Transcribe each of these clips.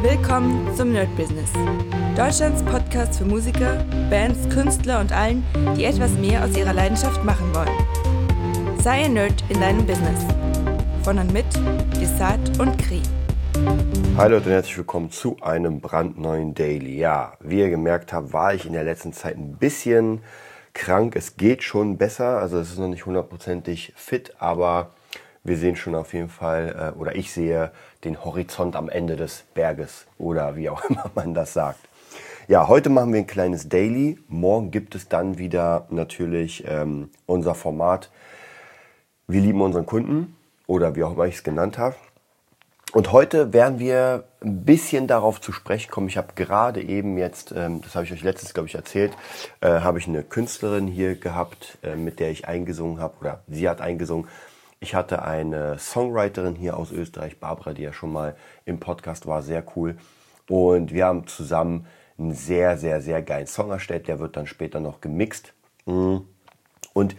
Willkommen zum Nerd Business. Deutschlands Podcast für Musiker, Bands, Künstler und allen, die etwas mehr aus ihrer Leidenschaft machen wollen. Sei ein Nerd in deinem Business. Von und mit Desart und Kri. Hi Leute und herzlich willkommen zu einem brandneuen Daily. Ja, wie ihr gemerkt habt, war ich in der letzten Zeit ein bisschen krank. Es geht schon besser, also es ist noch nicht hundertprozentig fit, aber wir sehen schon auf jeden Fall, äh, oder ich sehe den Horizont am Ende des Berges oder wie auch immer man das sagt. Ja, heute machen wir ein kleines Daily. Morgen gibt es dann wieder natürlich ähm, unser Format Wir lieben unseren Kunden oder wie auch immer ich es genannt habe. Und heute werden wir ein bisschen darauf zu sprechen kommen. Ich habe gerade eben jetzt, ähm, das habe ich euch letztens, glaube ich, erzählt, äh, habe ich eine Künstlerin hier gehabt, äh, mit der ich eingesungen habe, oder sie hat eingesungen. Ich hatte eine Songwriterin hier aus Österreich, Barbara, die ja schon mal im Podcast war, sehr cool. Und wir haben zusammen einen sehr, sehr, sehr geilen Song erstellt. Der wird dann später noch gemixt. Mm. Und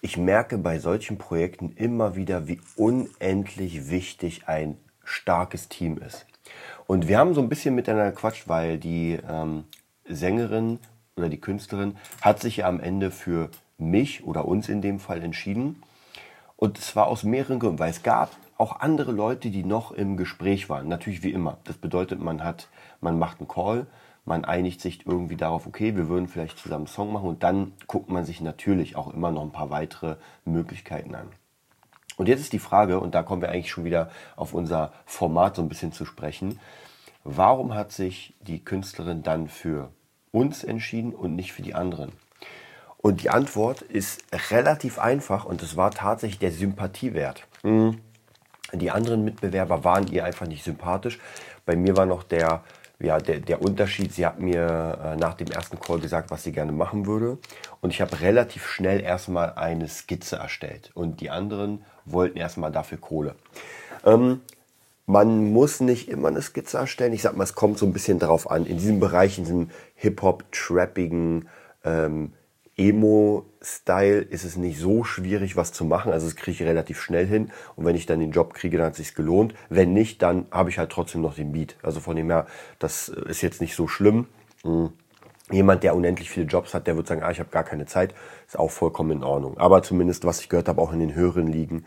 ich merke bei solchen Projekten immer wieder, wie unendlich wichtig ein starkes Team ist. Und wir haben so ein bisschen miteinander gequatscht, weil die ähm, Sängerin oder die Künstlerin hat sich ja am Ende für mich oder uns in dem Fall entschieden. Und zwar aus mehreren Gründen, weil es gab auch andere Leute, die noch im Gespräch waren. Natürlich wie immer. Das bedeutet, man hat, man macht einen Call, man einigt sich irgendwie darauf, okay, wir würden vielleicht zusammen einen Song machen und dann guckt man sich natürlich auch immer noch ein paar weitere Möglichkeiten an. Und jetzt ist die Frage, und da kommen wir eigentlich schon wieder auf unser Format so ein bisschen zu sprechen, warum hat sich die Künstlerin dann für uns entschieden und nicht für die anderen? Und die Antwort ist relativ einfach und es war tatsächlich der Sympathiewert. Mhm. Die anderen Mitbewerber waren ihr einfach nicht sympathisch. Bei mir war noch der, ja, der, der Unterschied, sie hat mir äh, nach dem ersten Call gesagt, was sie gerne machen würde. Und ich habe relativ schnell erstmal eine Skizze erstellt. Und die anderen wollten erstmal dafür Kohle. Ähm, man muss nicht immer eine Skizze erstellen. Ich sag mal, es kommt so ein bisschen darauf an. In diesem Bereich, in diesem Hip-Hop-Trappigen, ähm, Emo-Style ist es nicht so schwierig, was zu machen. Also das kriege ich relativ schnell hin. Und wenn ich dann den Job kriege, dann hat es sich gelohnt. Wenn nicht, dann habe ich halt trotzdem noch den Beat. Also von dem her, das ist jetzt nicht so schlimm. Mhm. Jemand, der unendlich viele Jobs hat, der wird sagen, ah, ich habe gar keine Zeit. Ist auch vollkommen in Ordnung. Aber zumindest, was ich gehört habe, auch in den höheren Ligen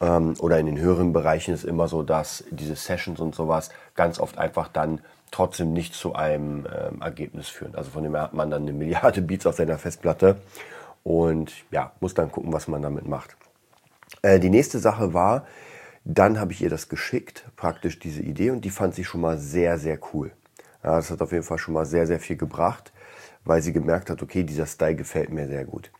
ähm, oder in den höheren Bereichen ist immer so, dass diese Sessions und sowas ganz oft einfach dann trotzdem nicht zu einem ähm, Ergebnis führen. Also von dem her hat man dann eine Milliarde Beats auf seiner Festplatte und ja, muss dann gucken, was man damit macht. Äh, die nächste Sache war, dann habe ich ihr das geschickt, praktisch diese Idee und die fand sie schon mal sehr, sehr cool. Ja, das hat auf jeden Fall schon mal sehr, sehr viel gebracht, weil sie gemerkt hat, okay, dieser Style gefällt mir sehr gut.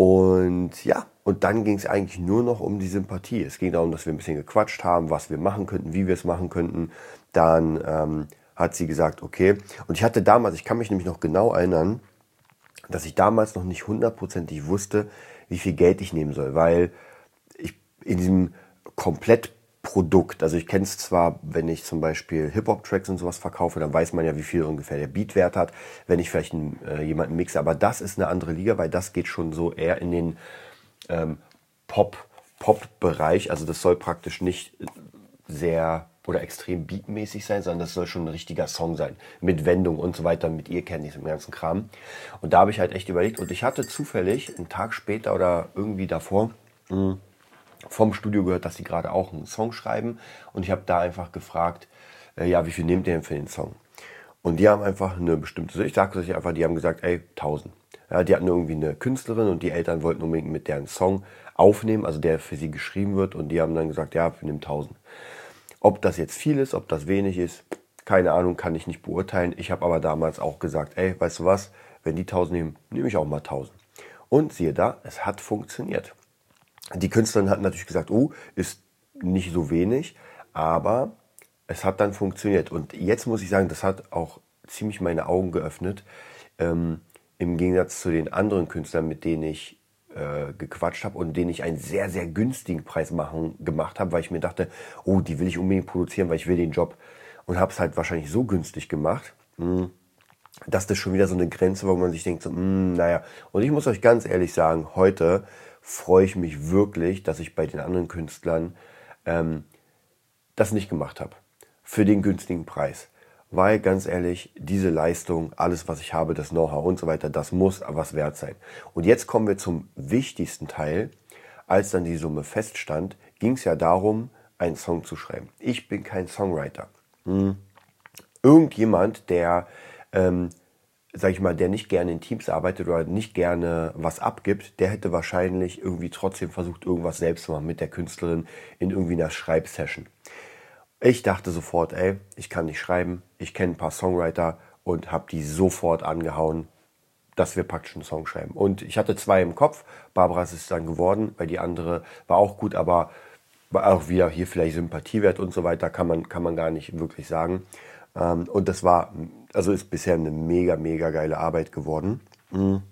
Und ja, und dann ging es eigentlich nur noch um die Sympathie. Es ging darum, dass wir ein bisschen gequatscht haben, was wir machen könnten, wie wir es machen könnten. Dann ähm, hat sie gesagt, okay. Und ich hatte damals, ich kann mich nämlich noch genau erinnern, dass ich damals noch nicht hundertprozentig wusste, wie viel Geld ich nehmen soll, weil ich in diesem Komplettprodukt, also ich kenne es zwar, wenn ich zum Beispiel Hip-Hop-Tracks und sowas verkaufe, dann weiß man ja, wie viel ungefähr der Beatwert hat, wenn ich vielleicht einen, äh, jemanden mixe, aber das ist eine andere Liga, weil das geht schon so eher in den ähm, Pop, Pop-Bereich, also das soll praktisch nicht sehr oder extrem beatmäßig sein, sondern das soll schon ein richtiger Song sein. Mit Wendung und so weiter, mit ihr kenne ich im ganzen Kram. Und da habe ich halt echt überlegt. Und ich hatte zufällig einen Tag später oder irgendwie davor mh, hm, vom Studio gehört, dass sie gerade auch einen Song schreiben. Und ich habe da einfach gefragt, äh, ja, wie viel nehmt ihr denn für den Song? Und die haben einfach eine bestimmte, ich sage das einfach, die haben gesagt, ey, 1000. Ja, die hatten irgendwie eine Künstlerin und die Eltern wollten unbedingt mit deren Song aufnehmen, also der für sie geschrieben wird. Und die haben dann gesagt, ja, wir nehmen 1000. Ob das jetzt viel ist, ob das wenig ist, keine Ahnung, kann ich nicht beurteilen. Ich habe aber damals auch gesagt, ey, weißt du was, wenn die 1000 nehmen, nehme ich auch mal 1000. Und siehe da, es hat funktioniert. Die Künstlerin hat natürlich gesagt, oh, ist nicht so wenig, aber es hat dann funktioniert. Und jetzt muss ich sagen, das hat auch ziemlich meine Augen geöffnet. Ähm, Im Gegensatz zu den anderen Künstlern, mit denen ich äh, gequatscht habe und den ich einen sehr, sehr günstigen Preis machen, gemacht habe, weil ich mir dachte, oh, die will ich unbedingt produzieren, weil ich will den Job. Und habe es halt wahrscheinlich so günstig gemacht, hm, dass das schon wieder so eine Grenze war, wo man sich denkt, so, mh, hm, naja. Und ich muss euch ganz ehrlich sagen, heute freue ich mich wirklich, dass ich bei den anderen Künstlern ähm, das nicht gemacht habe. für den günstigen Preis. Weil ganz ehrlich, diese Leistung, alles was ich habe, das Know-how und so weiter, das muss was wert sein. Und jetzt kommen wir zum wichtigsten Teil. Als dann die Summe feststand, ging es ja darum, einen Song zu schreiben. Ich bin kein Songwriter. Hm. Irgendjemand, der ähm, sag ich mal, der nicht gerne in Teams arbeitet oder nicht gerne was abgibt, der hätte wahrscheinlich irgendwie trotzdem versucht, irgendwas selbst zu machen mit der Künstlerin in irgendwie einer Schreibsession. Ich dachte sofort, ey, ich kann nicht schreiben, ich kenne ein paar Songwriter und habe die sofort angehauen, dass wir praktisch einen Song schreiben. Und ich hatte zwei im Kopf. Barbara ist es dann geworden, weil die andere war auch gut, aber war auch wieder hier vielleicht Sympathiewert und so weiter, kann man, kann man gar nicht wirklich sagen. Ähm, und das war, also ist bisher eine mega, mega geile Arbeit geworden. Mhm.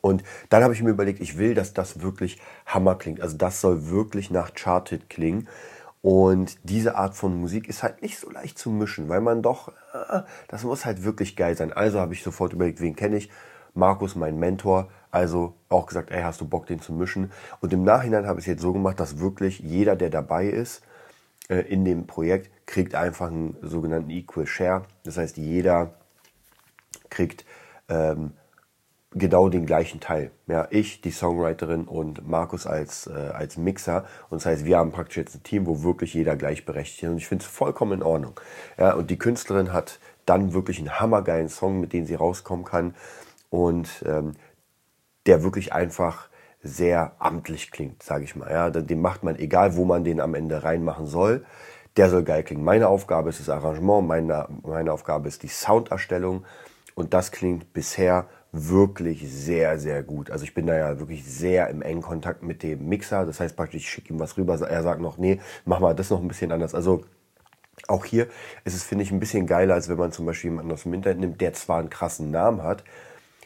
Und dann habe ich mir überlegt, ich will, dass das wirklich Hammer klingt. Also das soll wirklich nach Charted klingen. Und diese Art von Musik ist halt nicht so leicht zu mischen, weil man doch, äh, das muss halt wirklich geil sein. Also habe ich sofort überlegt, wen kenne ich? Markus, mein Mentor. Also auch gesagt, ey, hast du Bock, den zu mischen? Und im Nachhinein habe ich es jetzt so gemacht, dass wirklich jeder, der dabei ist, in dem Projekt, kriegt einfach einen sogenannten Equal Share. Das heißt, jeder kriegt ähm, genau den gleichen Teil. Ja, ich, die Songwriterin und Markus als, äh, als Mixer. Und das heißt, wir haben praktisch jetzt ein Team, wo wirklich jeder gleichberechtigt ist. Und ich finde es vollkommen in Ordnung. Ja, und die Künstlerin hat dann wirklich einen hammergeilen Song, mit dem sie rauskommen kann. Und ähm, der wirklich einfach sehr amtlich klingt, sage ich mal. Ja, den macht man, egal wo man den am Ende reinmachen soll, der soll geil klingen. Meine Aufgabe ist das Arrangement, meine, meine Aufgabe ist die Sounderstellung und das klingt bisher wirklich sehr, sehr gut. Also ich bin da ja wirklich sehr im engen Kontakt mit dem Mixer. Das heißt praktisch, ich schicke ihm was rüber, er sagt noch, nee, mach mal das noch ein bisschen anders. Also auch hier ist es, finde ich, ein bisschen geiler, als wenn man zum Beispiel jemanden aus dem Internet nimmt, der zwar einen krassen Namen hat,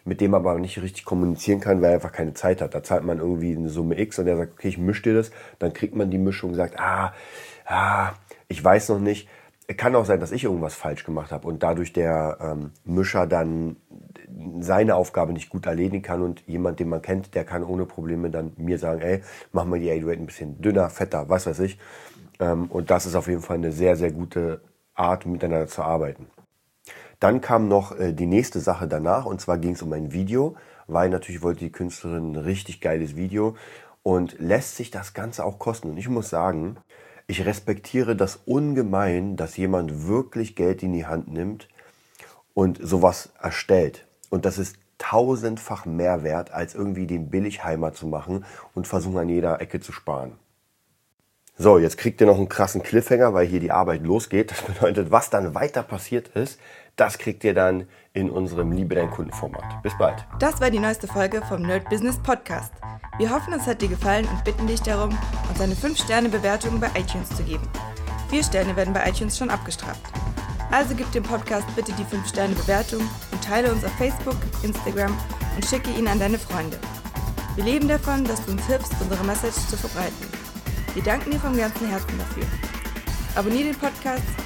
mit dem aber nicht richtig kommunizieren kann, weil er einfach keine Zeit hat. Da zahlt man irgendwie eine Summe X und er sagt, okay, ich mische dir das. Dann kriegt man die Mischung und sagt, ah, ah, ich weiß noch nicht. Kann auch sein, dass ich irgendwas falsch gemacht habe und dadurch der ähm, Mischer dann seine Aufgabe nicht gut erledigen kann und jemand, den man kennt, der kann ohne Probleme dann mir sagen, ey, mach mal die 808 ein bisschen dünner, fetter, was weiß ich. Ähm, und das ist auf jeden Fall eine sehr, sehr gute Art, miteinander zu arbeiten. Dann kam noch äh, die nächste Sache danach und zwar ging es um ein Video, weil natürlich wollte die Künstlerin ein richtig geiles Video und lässt sich das Ganze auch kosten. Und ich muss sagen, ich respektiere das ungemein, dass jemand wirklich Geld in die Hand nimmt und sowas erstellt. Und das ist tausendfach mehr wert, als irgendwie den Billigheimer zu machen und versuchen an jeder Ecke zu sparen. So, jetzt kriegt ihr noch einen krassen Cliffhanger, weil hier die Arbeit losgeht. Das bedeutet, was dann weiter passiert ist, das kriegt ihr dann in unserem Liebe dein Kundenformat. Bis bald. Das war die neueste Folge vom Nerd Business Podcast. Wir hoffen, es hat dir gefallen und bitten dich darum, uns eine 5-Sterne-Bewertung bei iTunes zu geben. Vier Sterne werden bei iTunes schon abgestraft. Also gib dem Podcast bitte die 5-Sterne-Bewertung und teile uns auf Facebook, Instagram und schicke ihn an deine Freunde. Wir leben davon, dass du uns hilfst, unsere Message zu verbreiten. Wir danken dir vom ganzen Herzen dafür. Abonnier den Podcast